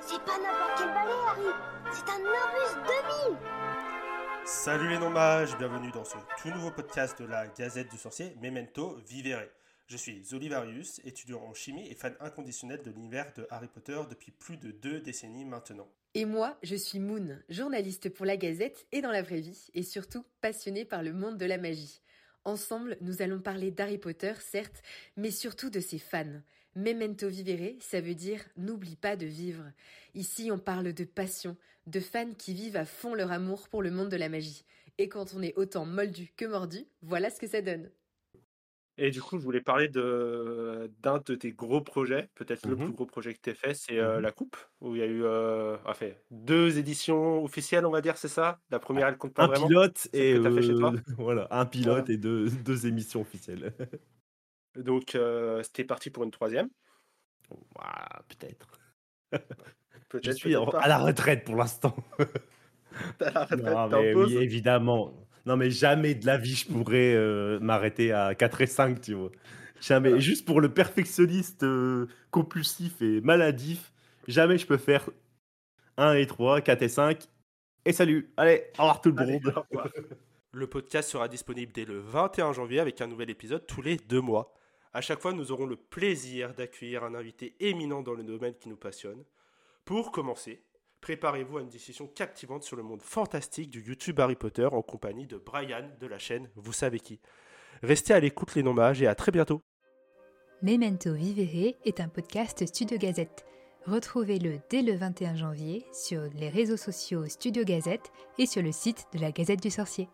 C'est pas n'importe quel balai, Harry. C'est un Nimbus 2000. Salut les non-mages, bienvenue dans ce tout nouveau podcast de la Gazette du Sorcier, Memento Vivere. Je suis Zolivarius, étudiant en chimie et fan inconditionnel de l'univers de Harry Potter depuis plus de deux décennies maintenant. Et moi, je suis Moon, journaliste pour la Gazette et dans la vraie vie, et surtout passionnée par le monde de la magie. Ensemble, nous allons parler d'Harry Potter, certes, mais surtout de ses fans. Memento vivere, ça veut dire n'oublie pas de vivre. Ici, on parle de passion, de fans qui vivent à fond leur amour pour le monde de la magie. Et quand on est autant moldu que mordu, voilà ce que ça donne. Et du coup, je voulais parler de d'un de tes gros projets, peut-être le Mmh plus gros projet que tu fait, c'est euh, Mmh la coupe, où il y a eu euh, enfin, deux éditions officielles, on va dire, c'est ça? La première, elle compte pas Un vraiment? pilote et que t'as fait chez toi? euh, voilà, un pilote et deux, deux émissions officielles. Donc, euh, c'était parti pour une troisième. Ouah, peut-être. Peut-être, Je suis peut-être en- pas. à la retraite pour l'instant. T'as la retraite, Non, mais oui, évidemment. Non, mais jamais de la vie je pourrais euh, m'arrêter à 4 et 5, tu vois. Jamais. Voilà. Juste pour le perfectionniste euh, compulsif et maladif, jamais je peux faire 1 et 3, 4 et 5. Et salut. Allez, au revoir tout le Allez, monde. au revoir. Le podcast sera disponible dès le 21 janvier avec un nouvel épisode tous les deux mois. À chaque fois, nous aurons le plaisir d'accueillir un invité éminent dans le domaine qui nous passionne. Pour commencer, préparez-vous à une discussion captivante sur le monde fantastique du YouTube Harry Potter en compagnie de Brian de la chaîne Vous savez qui. Restez à l'écoute les non-mages et à très bientôt. Memento Vivere est un podcast Studio Gazette. Retrouvez-le dès le 21 janvier sur les réseaux sociaux Studio Gazette et sur le site de la Gazette du Sorcier.